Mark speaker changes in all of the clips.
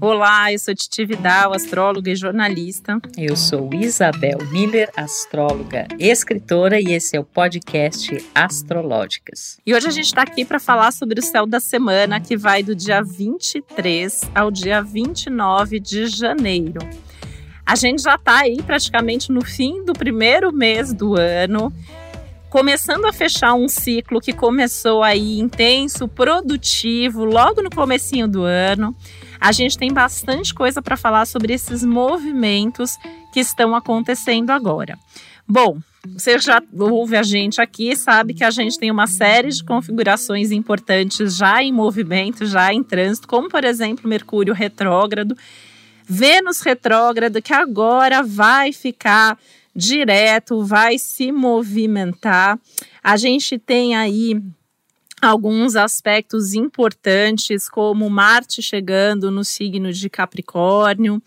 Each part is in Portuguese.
Speaker 1: Olá, eu sou Titi Vidal, astróloga e jornalista.
Speaker 2: Eu sou Isabel Miller, astróloga, escritora, e esse é o podcast Astrológicas.
Speaker 1: E hoje a gente está aqui para falar sobre o céu da semana, que vai do dia 23 ao dia 29 de janeiro. A gente já está aí praticamente no fim do primeiro mês do ano começando a fechar um ciclo que começou aí intenso, produtivo, logo no comecinho do ano. A gente tem bastante coisa para falar sobre esses movimentos que estão acontecendo agora. Bom, você já ouve a gente aqui, sabe que a gente tem uma série de configurações importantes já em movimento, já em trânsito, como por exemplo Mercúrio retrógrado, Vênus retrógrado, que agora vai ficar direto, vai se movimentar. A gente tem aí alguns aspectos importantes, como Marte chegando no signo de Capricórnio.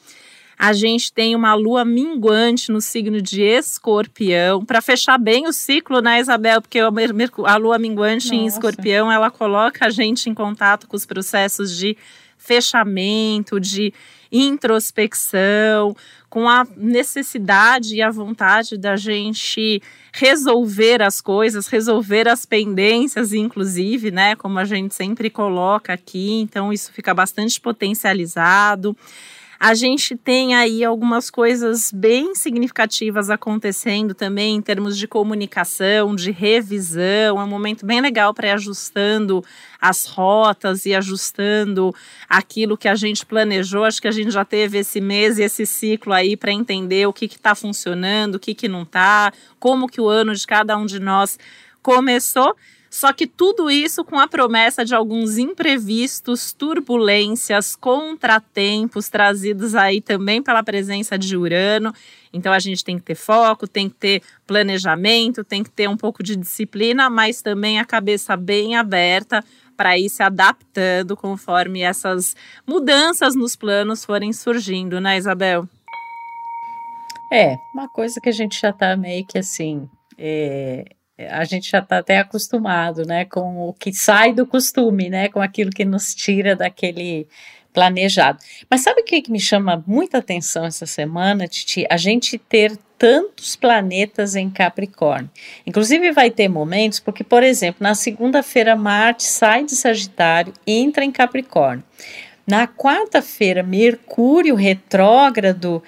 Speaker 1: A gente tem uma lua minguante no signo de Escorpião. Para fechar bem o ciclo, né, Isabel? Porque a lua minguante Nossa. em Escorpião ela coloca a gente em contato com os processos de fechamento, de introspecção, com a necessidade e a vontade da gente resolver as coisas, resolver as pendências, inclusive, né? Como a gente sempre coloca aqui, então isso fica bastante potencializado. A gente tem aí algumas coisas bem significativas acontecendo também em termos de comunicação, de revisão. É um momento bem legal para ir ajustando as rotas e ajustando aquilo que a gente planejou. Acho que a gente já teve esse mês e esse ciclo aí para entender o que está funcionando, o que, que não está, como que o ano de cada um de nós começou. Só que tudo isso com a promessa de alguns imprevistos, turbulências, contratempos trazidos aí também pela presença de Urano. Então a gente tem que ter foco, tem que ter planejamento, tem que ter um pouco de disciplina, mas também a cabeça bem aberta para ir se adaptando conforme essas mudanças nos planos forem surgindo, né, Isabel?
Speaker 2: É, uma coisa que a gente já está meio que assim. É, a gente já está até acostumado, né, com o que sai do costume, né, com aquilo que nos tira daquele planejado. Mas sabe o que, que me chama muita atenção essa semana, Titi? A gente ter tantos planetas em Capricórnio. Inclusive vai ter momentos, porque, por exemplo, na segunda-feira Marte sai de Sagitário e entra em Capricórnio. Na quarta-feira, Mercúrio retrógrado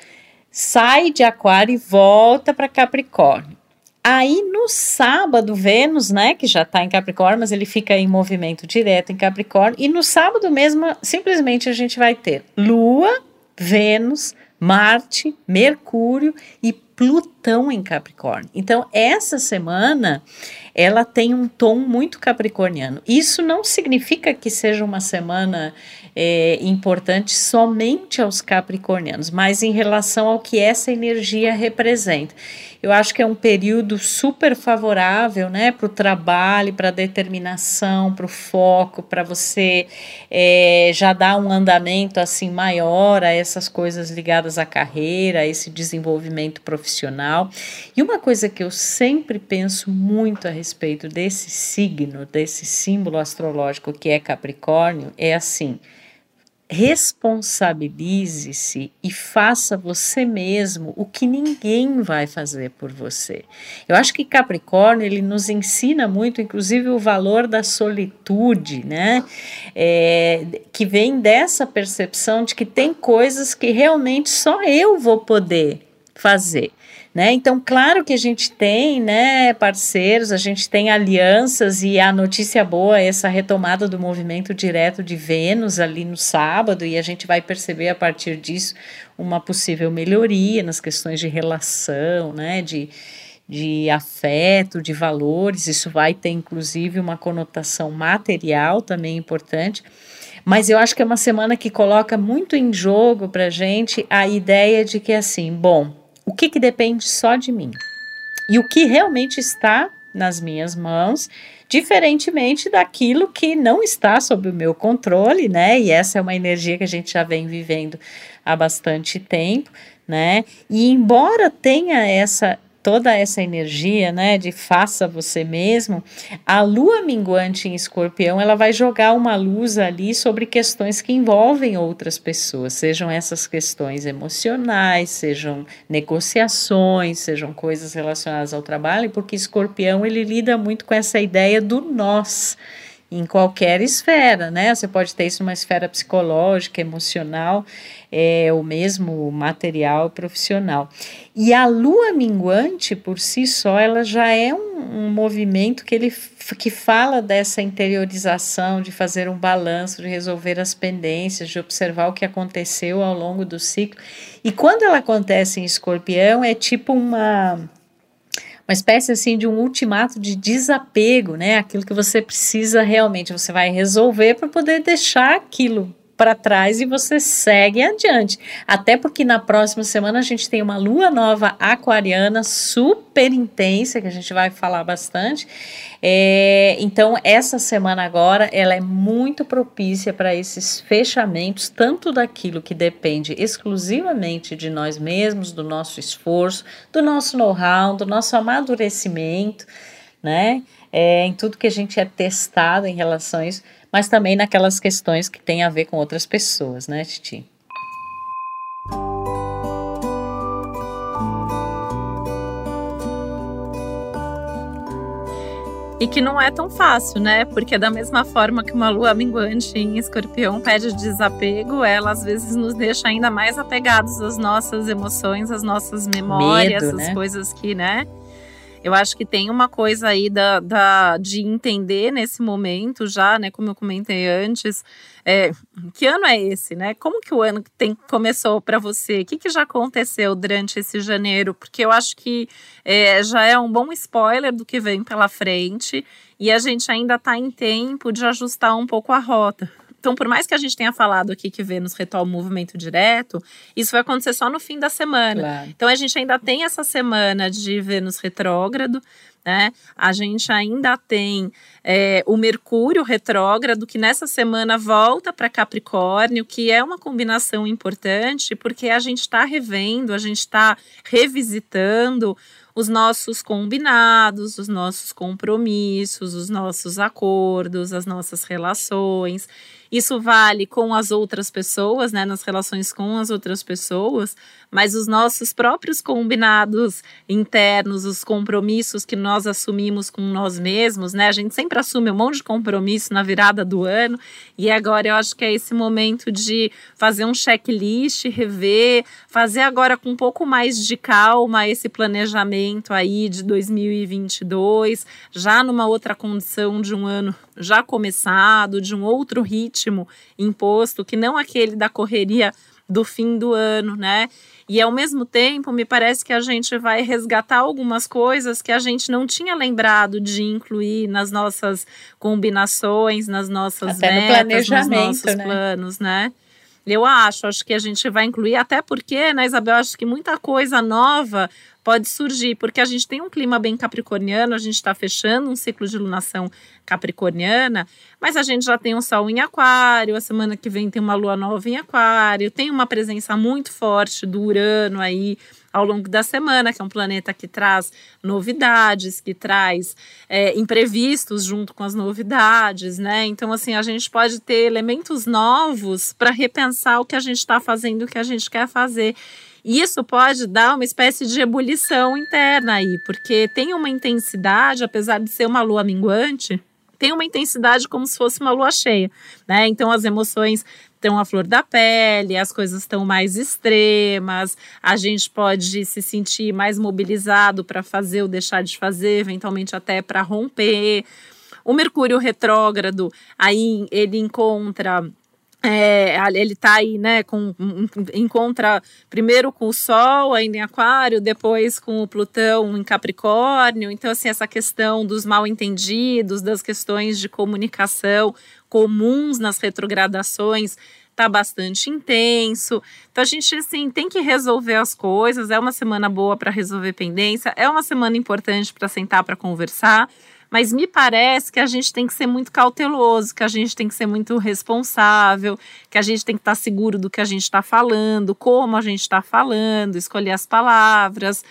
Speaker 2: sai de Aquário e volta para Capricórnio. Aí no sábado, Vênus, né, que já está em Capricórnio, mas ele fica em movimento direto em Capricórnio, e no sábado mesmo, simplesmente a gente vai ter Lua, Vênus, Marte, Mercúrio e Plutão em Capricórnio. Então, essa semana ela tem um tom muito capricorniano. Isso não significa que seja uma semana é, importante somente aos capricornianos, mas em relação ao que essa energia representa. Eu acho que é um período super favorável, né, para o trabalho, para a determinação, para o foco, para você é, já dar um andamento assim maior a essas coisas ligadas à carreira, a esse desenvolvimento profissional. E uma coisa que eu sempre penso muito a respeito desse signo, desse símbolo astrológico que é Capricórnio, é assim responsabilize-se e faça você mesmo o que ninguém vai fazer por você. Eu acho que Capricórnio ele nos ensina muito, inclusive o valor da solitude, né? É, que vem dessa percepção de que tem coisas que realmente só eu vou poder fazer. Né? Então, claro que a gente tem né, parceiros, a gente tem alianças, e a notícia boa é essa retomada do movimento direto de Vênus ali no sábado, e a gente vai perceber a partir disso uma possível melhoria nas questões de relação, né, de, de afeto, de valores. Isso vai ter, inclusive, uma conotação material também importante. Mas eu acho que é uma semana que coloca muito em jogo para gente a ideia de que, assim, bom o que, que depende só de mim e o que realmente está nas minhas mãos, diferentemente daquilo que não está sob o meu controle, né? E essa é uma energia que a gente já vem vivendo há bastante tempo, né? E embora tenha essa toda essa energia, né, de faça você mesmo, a lua minguante em escorpião, ela vai jogar uma luz ali sobre questões que envolvem outras pessoas, sejam essas questões emocionais, sejam negociações, sejam coisas relacionadas ao trabalho, porque escorpião ele lida muito com essa ideia do nós em qualquer esfera, né? Você pode ter isso numa esfera psicológica, emocional, é, ou mesmo material, profissional. E a lua minguante, por si só, ela já é um, um movimento que ele que fala dessa interiorização, de fazer um balanço, de resolver as pendências, de observar o que aconteceu ao longo do ciclo. E quando ela acontece em escorpião, é tipo uma uma espécie assim de um ultimato de desapego, né? Aquilo que você precisa realmente, você vai resolver para poder deixar aquilo para trás e você segue adiante. Até porque na próxima semana a gente tem uma lua nova aquariana super intensa, que a gente vai falar bastante. É, então, essa semana agora, ela é muito propícia para esses fechamentos, tanto daquilo que depende exclusivamente de nós mesmos, do nosso esforço, do nosso know-how, do nosso amadurecimento, né? É, em tudo que a gente é testado em relação a isso, mas também naquelas questões que têm a ver com outras pessoas, né, Titi?
Speaker 1: E que não é tão fácil, né? Porque da mesma forma que uma lua minguante em escorpião pede desapego, ela às vezes nos deixa ainda mais apegados às nossas emoções, às nossas memórias, Medo, às né? coisas que, né? Eu acho que tem uma coisa aí da, da, de entender nesse momento já, né? Como eu comentei antes, é, que ano é esse, né? Como que o ano tem, começou para você? O que, que já aconteceu durante esse janeiro? Porque eu acho que é, já é um bom spoiler do que vem pela frente e a gente ainda está em tempo de ajustar um pouco a rota. Então, por mais que a gente tenha falado aqui que Vênus retoma o movimento direto, isso vai acontecer só no fim da semana. Claro. Então, a gente ainda tem essa semana de Vênus retrógrado, né? A gente ainda tem é, o Mercúrio retrógrado, que nessa semana volta para Capricórnio, que é uma combinação importante, porque a gente está revendo, a gente está revisitando os nossos combinados, os nossos compromissos, os nossos acordos, as nossas relações. Isso vale com as outras pessoas, né, nas relações com as outras pessoas, mas os nossos próprios combinados internos, os compromissos que nós assumimos com nós mesmos, né? A gente sempre assume um monte de compromisso na virada do ano, e agora eu acho que é esse momento de fazer um checklist, rever, fazer agora com um pouco mais de calma esse planejamento aí de 2022, já numa outra condição de um ano já começado, de um outro ritmo imposto, que não aquele da correria do fim do ano, né? E ao mesmo tempo, me parece que a gente vai resgatar algumas coisas que a gente não tinha lembrado de incluir nas nossas combinações, nas nossas até metas, no nos nossos né? planos, né? Eu acho, acho que a gente vai incluir, até porque, né, Isabel, acho que muita coisa nova pode surgir, porque a gente tem um clima bem capricorniano, a gente está fechando um ciclo de lunação capricorniana, mas a gente já tem um sol em aquário, a semana que vem tem uma lua nova em aquário, tem uma presença muito forte do Urano aí ao longo da semana, que é um planeta que traz novidades, que traz é, imprevistos junto com as novidades, né? Então, assim, a gente pode ter elementos novos para repensar o que a gente está fazendo, o que a gente quer fazer. Isso pode dar uma espécie de ebulição interna aí, porque tem uma intensidade, apesar de ser uma lua minguante, tem uma intensidade como se fosse uma lua cheia, né? Então as emoções estão à flor da pele, as coisas estão mais extremas, a gente pode se sentir mais mobilizado para fazer ou deixar de fazer, eventualmente até para romper. O Mercúrio retrógrado, aí ele encontra é, ele está aí, né, com, encontra primeiro com o Sol ainda em Aquário, depois com o Plutão em Capricórnio. Então, assim, essa questão dos mal entendidos, das questões de comunicação comuns nas retrogradações, está bastante intenso. Então a gente assim tem que resolver as coisas. É uma semana boa para resolver pendência, é uma semana importante para sentar para conversar. Mas me parece que a gente tem que ser muito cauteloso, que a gente tem que ser muito responsável, que a gente tem que estar seguro do que a gente está falando, como a gente está falando, escolher as palavras.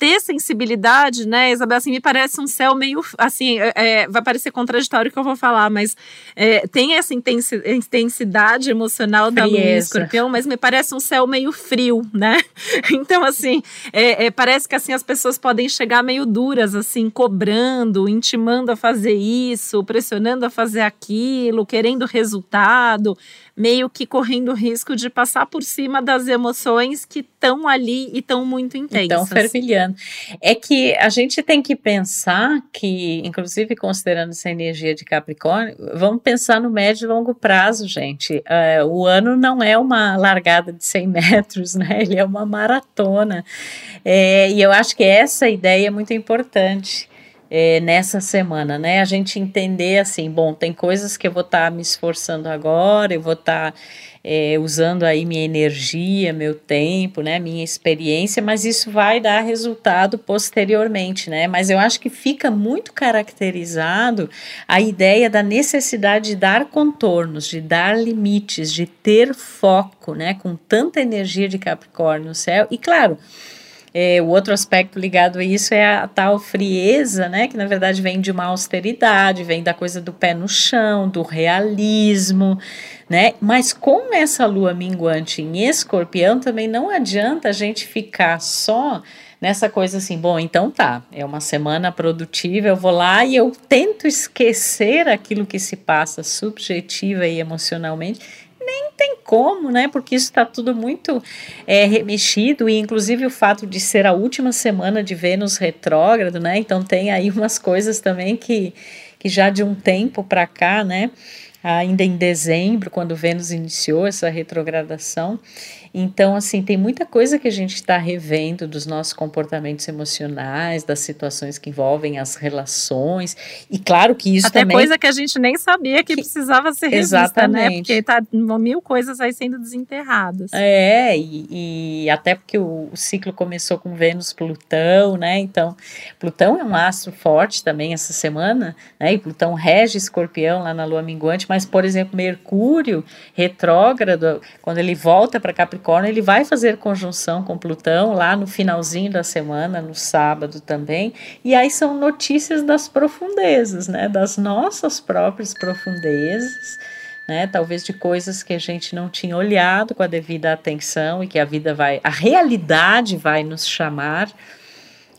Speaker 1: Ter sensibilidade, né, Isabel, assim, me parece um céu meio, assim, é, é vai parecer contraditório o que eu vou falar, mas é, tem essa intensidade emocional da lua escorpião, mas me parece um céu meio frio, né? Então, assim, é, é, parece que, assim, as pessoas podem chegar meio duras, assim, cobrando, intimando a fazer isso, pressionando a fazer aquilo, querendo resultado, meio que correndo o risco de passar por cima das emoções que estão ali e estão muito intensas. Estão
Speaker 2: fervilhando. É que a gente tem que pensar que, inclusive considerando essa energia de Capricórnio, vamos pensar no médio e longo prazo, gente. Uh, o ano não é uma largada de 100 metros, né? Ele é uma maratona. É, e eu acho que essa ideia é muito importante é, nessa semana, né? A gente entender assim, bom, tem coisas que eu vou estar tá me esforçando agora, eu vou estar tá, é, usando aí minha energia, meu tempo, né? Minha experiência, mas isso vai dar resultado posteriormente, né? Mas eu acho que fica muito caracterizado a ideia da necessidade de dar contornos, de dar limites, de ter foco, né? Com tanta energia de Capricórnio no céu e claro é, o outro aspecto ligado a isso é a tal frieza, né? Que na verdade vem de uma austeridade, vem da coisa do pé no chão, do realismo, né? Mas com essa lua minguante em escorpião, também não adianta a gente ficar só nessa coisa assim, bom, então tá, é uma semana produtiva, eu vou lá e eu tento esquecer aquilo que se passa subjetiva e emocionalmente nem tem como, né? Porque isso está tudo muito é, remexido, e inclusive o fato de ser a última semana de Vênus retrógrado, né? Então tem aí umas coisas também que, que já de um tempo para cá, né? Ainda em dezembro, quando Vênus iniciou essa retrogradação, então, assim, tem muita coisa que a gente está revendo dos nossos comportamentos emocionais, das situações que envolvem as relações. E claro que isso
Speaker 1: Até
Speaker 2: também.
Speaker 1: coisa que a gente nem sabia que, que precisava ser revista, né? exatamente. né? Porque tá mil coisas aí sendo desenterradas.
Speaker 2: É, e, e até porque o, o, ciclo começou com Vênus-Plutão, né? Então, Plutão é um astro forte também essa semana, né? E Plutão rege escorpião lá na lua minguante, mas, por exemplo, Mercúrio retrógrado, quando ele volta para Capricórnio, Capricórnio, ele vai fazer conjunção com Plutão lá no finalzinho da semana, no sábado também. E aí são notícias das profundezas, né? Das nossas próprias profundezas. Né, talvez de coisas que a gente não tinha olhado com a devida atenção e que a vida vai, a realidade vai nos chamar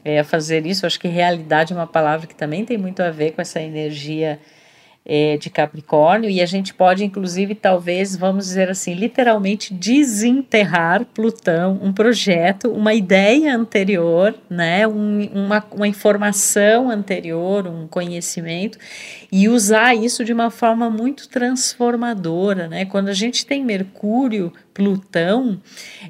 Speaker 2: é, a fazer isso. acho que realidade é uma palavra que também tem muito a ver com essa energia é, de Capricórnio, e a gente pode, inclusive, talvez, vamos dizer assim, literalmente desenterrar Plutão, um projeto, uma ideia anterior, né, um, uma, uma informação anterior, um conhecimento, e usar isso de uma forma muito transformadora. Né? Quando a gente tem Mercúrio Plutão,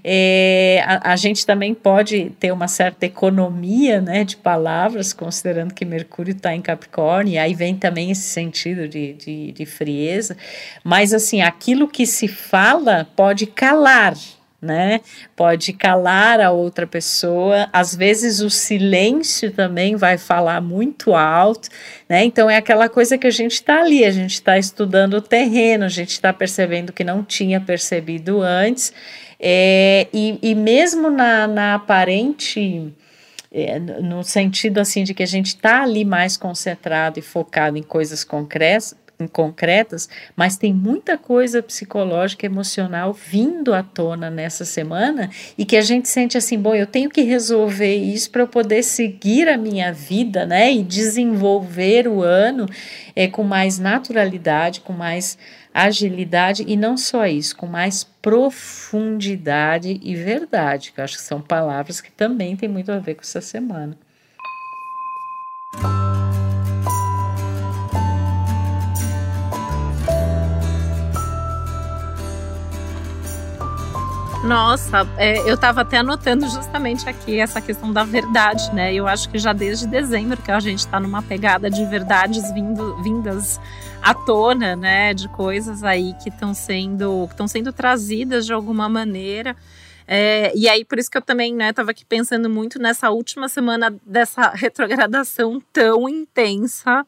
Speaker 2: é, a, a, gente também pode ter uma certa economia né, de palavras, considerando que Mercúrio está em Capricórnio, e aí vem também esse sentido de, de, de frieza, mas assim, aquilo que se fala pode calar, né? Pode calar a outra pessoa. Às vezes o silêncio também vai falar muito alto, né? Então é aquela coisa que a gente está ali, a gente está estudando o terreno, a gente está percebendo que não tinha percebido antes, é, e, e mesmo na, na aparente é, no sentido assim de que a gente está ali mais concentrado e focado em coisas concretas, concretas, mas tem muita coisa psicológica, emocional vindo à tona nessa semana e que a gente sente assim, bom, eu tenho que resolver isso para eu poder seguir a minha vida, né, e desenvolver o ano é, com mais naturalidade, com mais agilidade e não só isso, com mais profundidade e verdade, que eu acho que são palavras que também tem muito a ver com essa semana.
Speaker 1: Nossa, é, eu estava até anotando justamente aqui essa questão da verdade, né? Eu acho que já desde dezembro que a gente está numa pegada de verdades vindo, vindas à tona, né? De coisas aí que estão sendo, sendo trazidas de alguma maneira. É, e aí, por isso que eu também né, aqui pensando muito nessa última semana dessa retrogradação tão intensa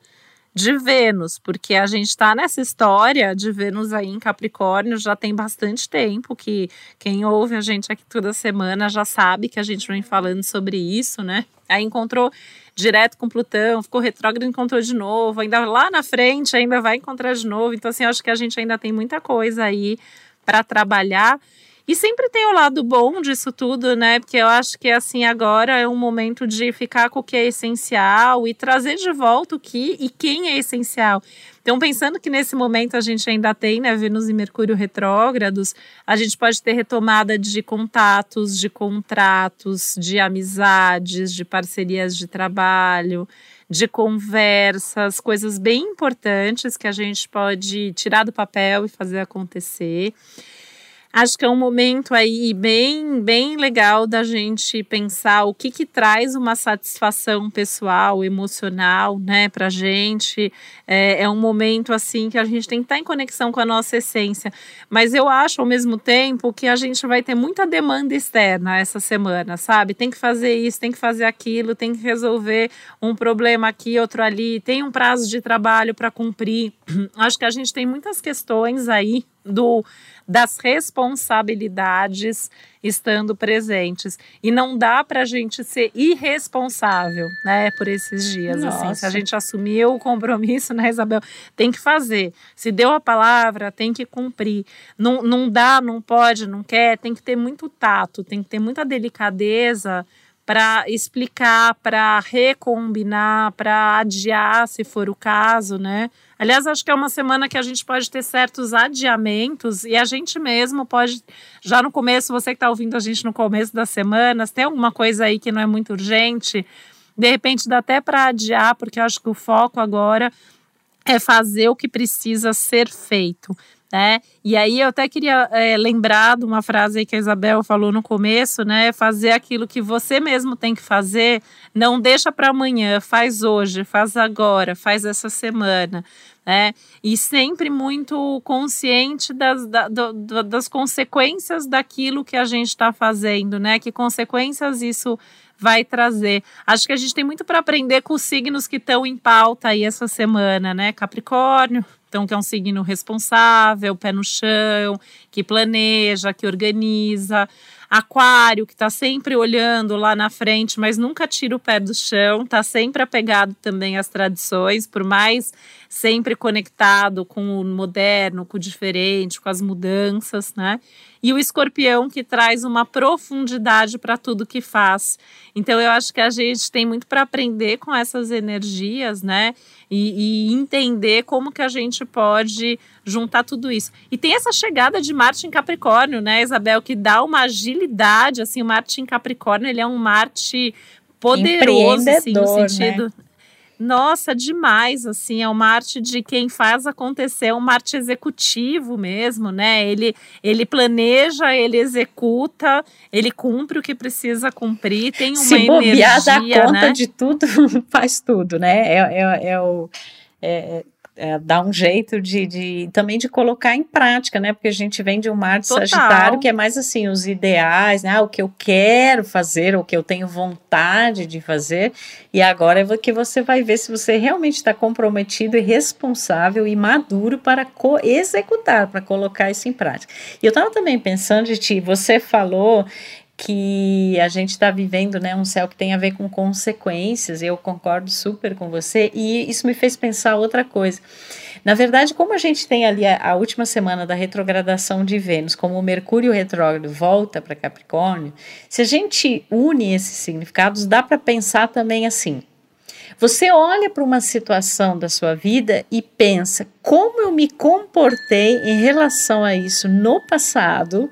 Speaker 1: de Vênus, porque a gente está nessa história de Vênus aí em Capricórnio já tem bastante tempo, que quem ouve a gente aqui toda semana já sabe que a gente vem falando sobre isso, né? Aí encontrou direto com Plutão, ficou retrógrado, encontrou de novo, ainda lá na frente ainda vai encontrar de novo. Então, assim, acho que a gente ainda tem muita coisa aí para trabalhar. E sempre tem o lado bom disso tudo, né? Porque eu acho que assim agora é um momento de ficar com o que é essencial e trazer de volta o que e quem é essencial. Então, pensando que nesse momento a gente ainda tem, né, Vênus e Mercúrio retrógrados, a gente pode ter retomada de contatos, de contratos, de amizades, de parcerias de trabalho, de conversas, coisas bem importantes que a gente pode tirar do papel e fazer acontecer. Acho que é um momento aí bem, bem legal da gente pensar o que que traz uma satisfação pessoal, emocional, né, pra gente. É, é um momento, assim, que a gente tem que estar em conexão com a nossa essência. Mas eu acho, ao mesmo tempo, que a gente vai ter muita demanda externa essa semana, sabe? Tem que fazer isso, tem que fazer aquilo, tem que resolver um problema aqui, outro ali, tem um prazo de trabalho para cumprir. Acho que a gente tem muitas questões aí do das responsabilidades estando presentes. E não dá para a gente ser irresponsável, né, por esses dias. Assim, se a gente assumiu o compromisso, né, Isabel, tem que fazer. Se deu a palavra, tem que cumprir. Não, não dá, não pode, não quer, tem que ter muito tato, tem que ter muita delicadeza para explicar, para recombinar, para adiar, se for o caso, né? Aliás, acho que é uma semana que a gente pode ter certos adiamentos e a gente mesmo pode, já no começo, você que está ouvindo a gente no começo das semanas, tem alguma coisa aí que não é muito urgente, de repente dá até para adiar, porque eu acho que o foco agora é fazer o que precisa ser feito né? E aí eu até queria é, lembrar de uma frase que a Isabel falou no começo, né? Fazer aquilo que você mesmo tem que fazer, não deixa para amanhã, faz hoje, faz agora, faz essa semana. Né? E sempre muito consciente das, da, do, das consequências daquilo que a gente está fazendo, né? Que consequências isso vai trazer. Acho que a gente tem muito para aprender com os signos que estão em pauta aí essa semana, né? Capricórnio, então, que é um signo responsável, pé no chão, que planeja, que organiza. Aquário, que está sempre olhando lá na frente, mas nunca tira o pé do chão, está sempre apegado também às tradições, por mais sempre conectado com o moderno, com o diferente, com as mudanças, né? E o escorpião, que traz uma profundidade para tudo que faz. Então, eu acho que a gente tem muito para aprender com essas energias, né? E, e entender como que a gente pode juntar tudo isso. E tem essa chegada de Marte em Capricórnio, né, Isabel, que dá uma agilidade, assim, o Marte em Capricórnio, ele é um Marte poderoso, assim, no né? sentido... Né? Nossa, demais, assim, é o Marte de quem faz acontecer, é um Marte executivo mesmo, né? Ele, ele planeja, ele executa, ele cumpre o que precisa cumprir, tem uma Se energia,
Speaker 2: dá conta
Speaker 1: né?
Speaker 2: de tudo, faz tudo, né? É, é, é o... É, é, dar um jeito de, de, também de colocar em prática, né? Porque a gente vem de um mar de Total. Sagitário que é mais assim, os ideais, né? Ah, o que eu quero fazer, o que eu tenho vontade de fazer. E agora é que você vai ver se você realmente está comprometido e responsável e maduro para executar, para colocar isso em prática. E eu estava também pensando, de ti, você falou que a gente está vivendo né, um céu que tem a ver com consequências, eu concordo super com você, e isso me fez pensar outra coisa. Na verdade, como a gente tem ali a, a última semana da retrogradação de Vênus, como o Mercúrio retrógrado volta para Capricórnio, se a gente une esses significados, dá para pensar também assim. Você olha para uma situação da sua vida e pensa como eu me comportei em relação a isso no passado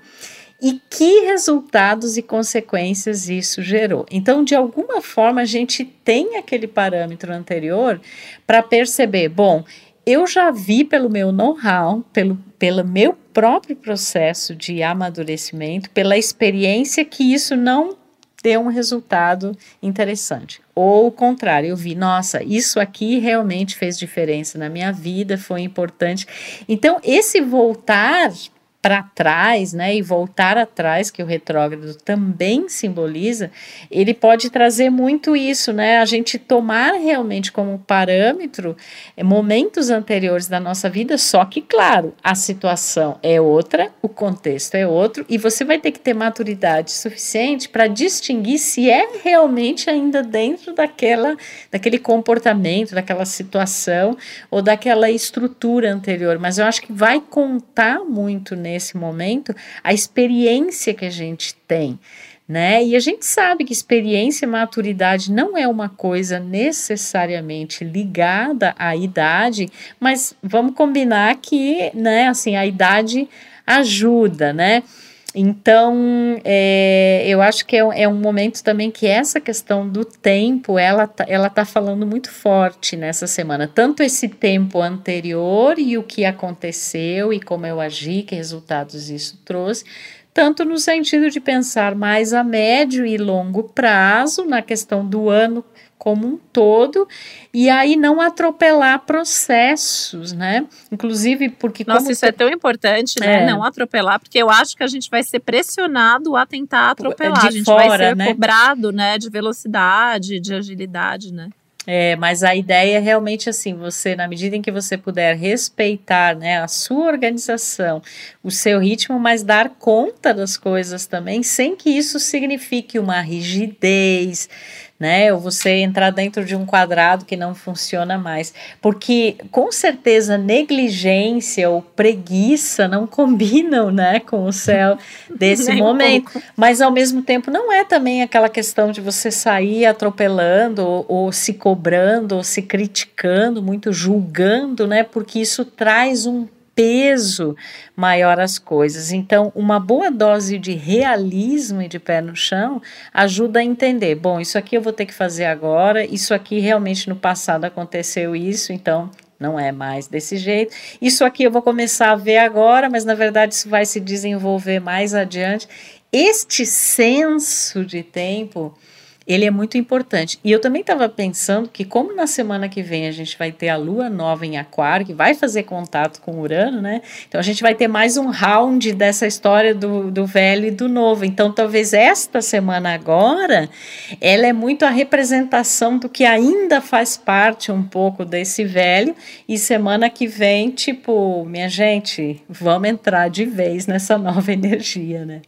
Speaker 2: e que resultados e consequências isso gerou. Então, de alguma forma, a gente tem aquele parâmetro anterior para perceber, bom, eu já vi pelo meu know-how, pelo, pelo meu próprio processo de amadurecimento, pela experiência que isso não deu um resultado interessante. Ou o contrário, eu vi, nossa, isso aqui realmente fez diferença na minha vida, foi importante. Então, esse voltar para trás, né, e voltar atrás, que o retrógrado também simboliza, ele pode trazer muito isso, né, a gente tomar realmente como parâmetro é, momentos anteriores da nossa vida, só que, claro, a situação é outra, o contexto é outro, e você vai ter que ter maturidade suficiente para distinguir se é realmente ainda dentro daquela, daquele comportamento, daquela situação ou daquela estrutura anterior, mas eu acho que vai contar muito nesse nesse momento a experiência que a gente tem. Né? E a gente sabe que experiência e maturidade não é uma coisa necessariamente ligada à idade, mas vamos combinar que, né, assim, a idade ajuda, né? Então, é, eu acho que é, é, um momento também que essa questão do tempo, ela tá, ela tá falando muito forte nessa semana. Tanto esse tempo anterior e o que aconteceu e como eu agi, que resultados isso trouxe, tanto no sentido de pensar mais a médio e longo prazo, na questão do ano como um todo e aí não atropelar processos, né? Inclusive porque
Speaker 1: Nossa, isso te... é tão importante, né? É. Não atropelar, porque eu acho que a gente vai ser pressionado a tentar atropelar, de a gente fora, vai ser né? cobrado, né, de velocidade, de agilidade, né?
Speaker 2: É, mas a ideia é realmente assim, você, na medida em que você puder respeitar né, a sua organização, o seu ritmo, mas dar conta das coisas também, sem que isso signifique uma rigidez, né? Ou você entrar dentro de um quadrado que não funciona mais. Porque com certeza negligência ou preguiça não combinam, né, com o céu desse momento. Um Mas ao mesmo tempo não é também aquela questão de você sair atropelando ou, ou se cobrando ou se criticando, muito julgando, né? Porque isso traz um peso maior às coisas. Então, uma boa dose de realismo e de pé no chão ajuda a entender: bom, isso aqui eu vou ter que fazer agora, isso aqui realmente no passado aconteceu isso, então não é mais desse jeito. Isso aqui eu vou começar a ver agora, mas na verdade isso vai se desenvolver mais adiante. Este senso de tempo ele é muito importante. E eu também estava pensando que, como na semana que vem a gente vai ter a lua nova em Aquário, que vai fazer contato com Urano, né? Então a gente vai ter mais um round dessa história do, do velho e do novo. Então talvez esta semana agora, ela é muito a representação do que ainda faz parte um pouco desse velho. E semana que vem, tipo, minha gente, vamos entrar de vez nessa nova energia, né?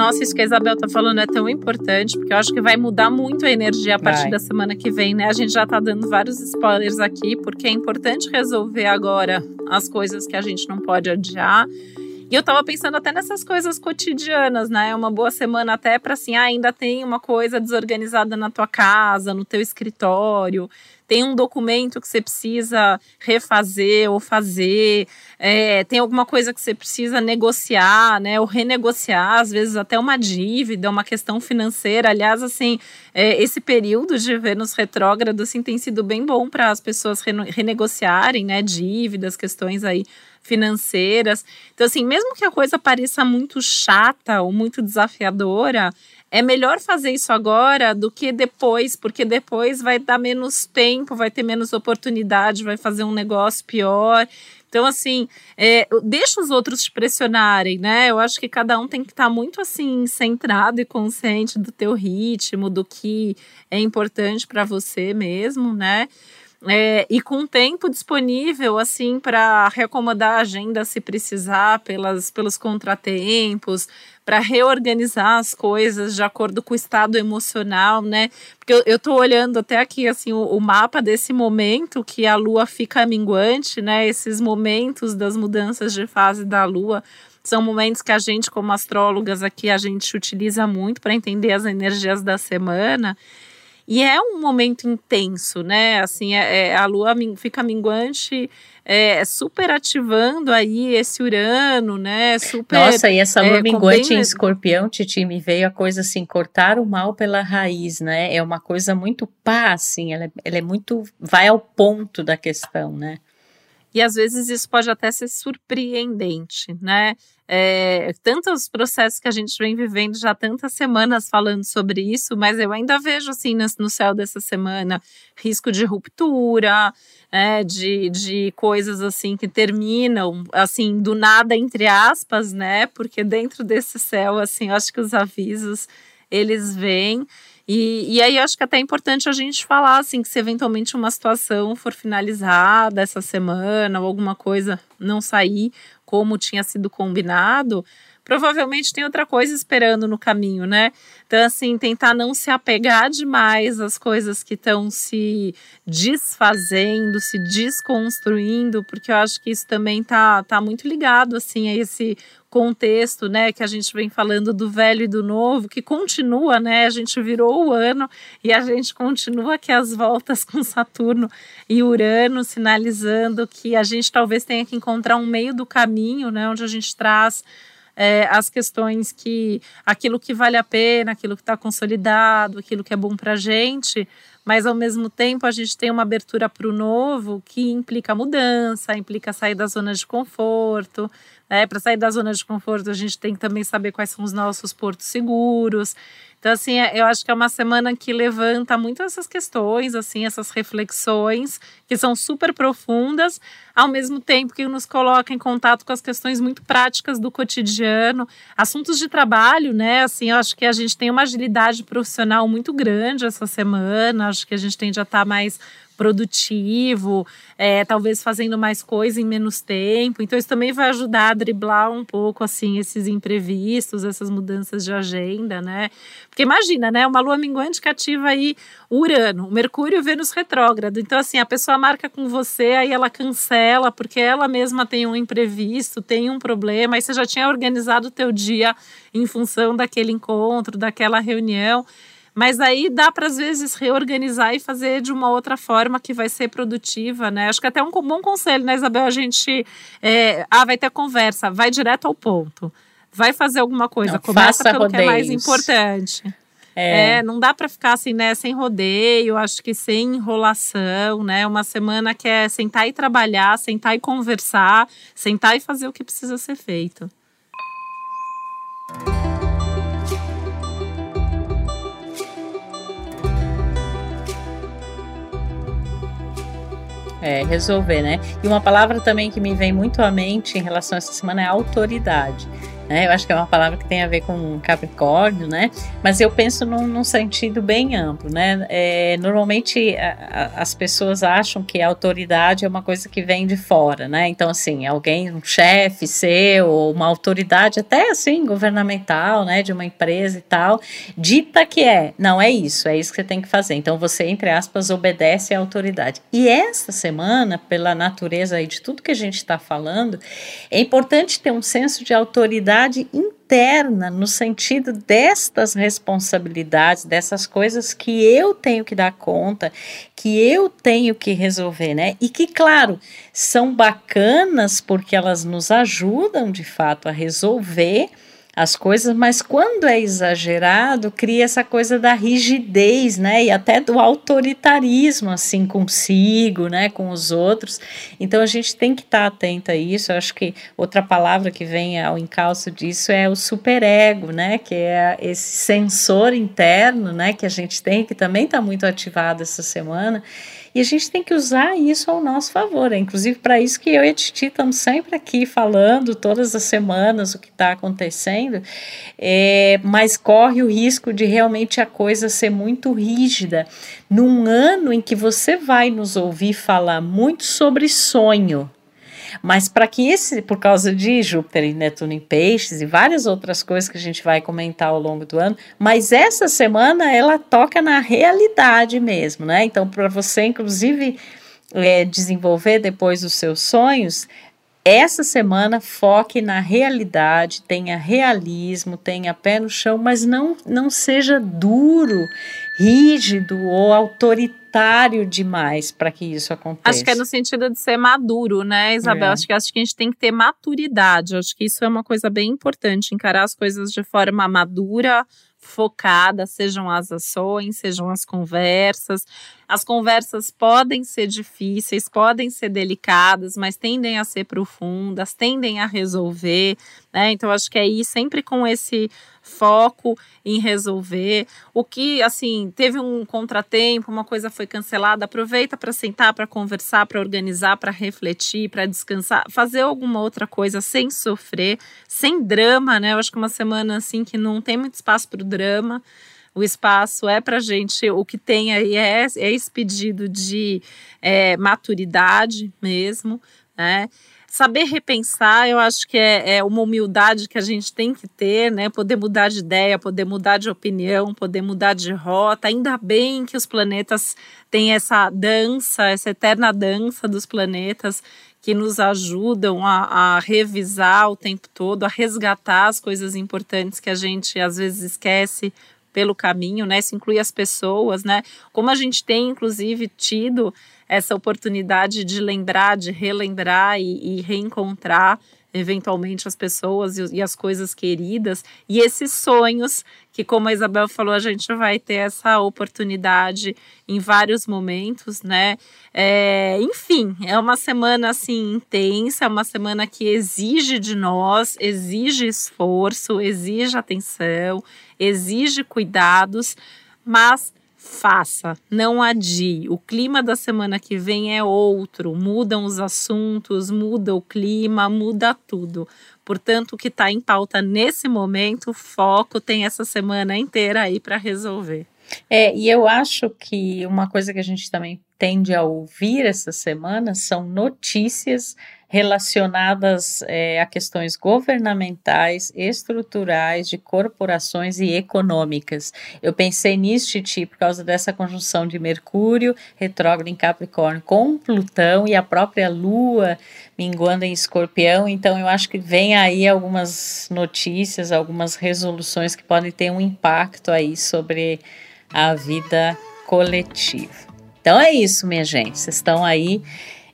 Speaker 1: Nossa, isso que a Isabel tá falando é tão importante, porque eu acho que vai mudar muito a energia a partir vai. da semana que vem, né? A gente já tá dando vários spoilers aqui, porque é importante resolver agora as coisas que a gente não pode adiar. E eu tava pensando até nessas coisas cotidianas, né? Uma boa semana até para assim, ah, ainda tem uma coisa desorganizada na tua casa, no teu escritório tem um documento que você precisa refazer ou fazer, é, tem alguma coisa que você precisa negociar, né, ou renegociar, às vezes até uma dívida, uma questão financeira. Aliás, assim, é, esse período de Vênus retrógrado, assim, tem sido bem bom para as pessoas renegociarem, né, dívidas, questões aí financeiras. Então, assim, mesmo que a coisa pareça muito chata ou muito desafiadora, é melhor fazer isso agora do que depois, porque depois vai dar menos tempo, vai ter menos oportunidade, vai fazer um negócio pior. Então, assim, é, deixa os outros te pressionarem, né? Eu acho que cada um tem que estar tá muito, assim, centrado e consciente do teu ritmo, do que é importante para você mesmo, né? É, e com tempo disponível, assim, para reacomodar a agenda se precisar, pelas, pelos contratempos, para reorganizar as coisas de acordo com o estado emocional, né? Porque eu, tô olhando até aqui, assim, o, o mapa desse momento que a lua fica minguante, né? Esses momentos das mudanças de fase da lua são momentos que a gente, como astrólogas aqui, a gente utiliza muito para entender as energias da semana. E é um momento intenso, né? Assim, é, é a lua fica minguante, é, super ativando aí esse Urano, né? Super,
Speaker 2: Nossa, e essa lua é, minguante em escorpião, Titi, me veio a coisa assim, cortar o mal pela raiz, né? É uma coisa muito pá, assim, ela, é, ela é muito, vai ao ponto da questão, né?
Speaker 1: E às vezes isso pode até ser surpreendente, né? É, tantos processos que a gente vem vivendo já tantas semanas falando sobre isso, mas eu ainda vejo assim no céu dessa semana risco de ruptura, né, de, de coisas assim que terminam assim do nada entre aspas, né? Porque dentro desse céu assim, eu acho que os avisos eles vêm e, e aí acho que até é importante a gente falar assim que se eventualmente uma situação for finalizada essa semana ou alguma coisa não sair como tinha sido combinado, provavelmente tem outra coisa esperando no caminho, né? Então, assim, tentar não se apegar demais às coisas que estão se desfazendo, se desconstruindo, porque eu acho que isso também tá, tá muito ligado, assim, a esse contexto, né, que a gente vem falando do velho e do novo, que continua, né, a gente virou o ano e a gente continua aqui as voltas com Saturno e Urano, sinalizando que a gente talvez tenha que encontrar um meio do caminho, né, onde a gente traz é, as questões que aquilo que vale a pena, aquilo que está consolidado, aquilo que é bom para a gente, mas ao mesmo tempo a gente tem uma abertura para o novo que implica mudança, implica sair da zona de conforto, né? Para sair da zona de conforto, a gente tem que também saber quais são os nossos portos seguros. Então, assim, é, eu acho que é uma semana que levanta muito essas questões, assim, essas reflexões que são super profundas, ao mesmo tempo que nos coloca em contato com as questões muito práticas do cotidiano, assuntos de trabalho, né? Assim, eu acho que a gente tem uma agilidade profissional muito grande essa semana, acho que a gente tende a estar mais produtivo, é, talvez fazendo mais coisa em menos tempo. Então, isso também vai ajudar a driblar um pouco, assim, esses imprevistos, essas mudanças de agenda, né? Porque imagina, né? Uma lua minguante que ativa aí Urano, Mercúrio Vênus retrógrado. Então, assim, a pessoa marca com você, aí ela cancela, porque ela mesma tem um imprevisto, tem um problema, aí você já tinha organizado o teu dia em função daquele encontro, daquela reunião. Mas aí dá para às vezes reorganizar e fazer de uma outra forma que vai ser produtiva, né? Acho que até um bom conselho, né, Isabel? A gente. É, ah, vai ter conversa, vai direto ao ponto. Vai fazer alguma coisa, não, começa pelo rodeios. que é mais importante. É. é. não dá para ficar assim, né, sem rodeio, acho que sem enrolação, né? Uma semana que é sentar e trabalhar, sentar e conversar, sentar e fazer o que precisa ser feito.
Speaker 2: É, resolver, né? E uma palavra também que me vem muito à mente em relação a essa semana é autoridade. Né? Eu acho que é uma palavra que tem a ver com Capricórnio, né? Mas eu penso num, num sentido bem amplo, né? É, normalmente a, a, as pessoas acham que a autoridade é uma coisa que vem de fora, né? Então, assim, alguém, um chefe seu, uma autoridade até assim, governamental, né? De uma empresa e tal, dita que é. Não, é isso, é isso que você tem que fazer. Então, você, entre aspas, obedece à autoridade. E essa semana, pela natureza aí de tudo que a gente está falando, é importante ter um senso de autoridade interna no sentido destas responsabilidades, dessas coisas que eu tenho que dar conta, que eu tenho que resolver, né? E que, claro, são bacanas porque elas nos ajudam de fato a resolver as coisas, mas quando é exagerado, cria essa coisa da rigidez, né? E até do autoritarismo, assim, consigo, né? Com os outros. Então a gente tem que estar tá atento a isso. Eu acho que outra palavra que vem ao encalço disso é o superego, né? Que é esse sensor interno, né? Que a gente tem, que também está muito ativado essa semana e a gente tem que usar isso ao nosso favor. É inclusive para isso que eu e a Titi estamos sempre aqui falando todas as semanas o que está acontecendo, é, mas corre o risco de realmente a coisa ser muito rígida. Num ano em que você vai nos ouvir falar muito sobre sonho, mas para que esse, por causa de Júpiter e Netuno em Peixes e várias outras coisas que a gente vai comentar ao longo do ano, mas essa semana ela toca na realidade mesmo, né? Então, para você, inclusive, é, desenvolver depois os seus sonhos, essa semana foque na realidade, tenha realismo, tenha pé no chão, mas não, não seja duro, rígido ou autoritário autoritário demais para que isso aconteça.
Speaker 1: Acho que é no sentido de ser maduro, né, Isabel? É. Acho, que, acho que a gente tem que ter maturidade. Acho que isso é uma coisa bem importante, encarar as coisas de forma madura, focada, sejam as ações, sejam as conversas. As conversas podem ser difíceis, podem ser delicadas, mas tendem a ser profundas, tendem a resolver, né? Então, acho que é ir sempre com esse foco em resolver. O que, assim, teve um contratempo, uma coisa foi cancelada, aproveita para sentar, para conversar, para organizar, para refletir, para descansar, fazer alguma outra coisa sem sofrer, sem drama, né? Eu acho que uma semana assim que não tem muito espaço para o drama. O espaço é para gente, o que tem aí é, é esse pedido de é, maturidade mesmo, né? Saber repensar, eu acho que é, é, uma humildade que a gente tem que ter, né? Poder mudar de ideia, poder mudar de opinião, poder mudar de rota. Ainda bem que os planetas têm essa dança, essa eterna dança dos planetas que nos ajudam a, a revisar o tempo todo, a resgatar as coisas importantes que a gente às vezes esquece pelo caminho, né? Isso inclui as pessoas, né? Como a gente tem, inclusive, tido essa oportunidade de lembrar, de relembrar e, e reencontrar eventualmente as pessoas e, e, as coisas queridas. E esses sonhos que como a Isabel falou a gente vai ter essa oportunidade em vários momentos né? É, enfim é uma semana assim intensa é uma semana que exige de nós exige esforço exige atenção exige cuidados mas faça, não adie. O clima da semana que vem é outro, mudam os assuntos, muda o clima, muda tudo. Portanto, o que está em pauta nesse momento, foco tem essa semana inteira aí para resolver.
Speaker 2: É, e eu acho que uma coisa que a gente também tende a ouvir essa semana são notícias relacionadas é, a questões governamentais, estruturais, de corporações e econômicas. Eu pensei nisso, Titi, por causa dessa conjunção de Mercúrio, retrógrado em Capricórnio, com Plutão e a própria Lua minguando em Escorpião. Então, eu acho que vem aí algumas notícias, algumas resoluções que podem ter um impacto aí sobre a vida coletiva. Então é isso, minha gente. Vocês estão aí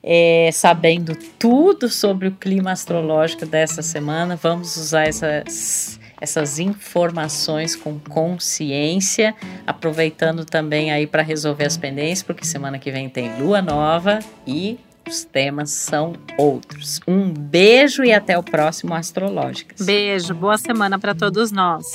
Speaker 2: é, sabendo tudo sobre o clima astrológico dessa semana. Vamos usar essas, essas informações com consciência, aproveitando também aí para resolver as pendências, porque semana que vem tem lua nova e os temas são outros. Um beijo e até o próximo Astrológicas.
Speaker 1: Beijo, boa semana para todos nós.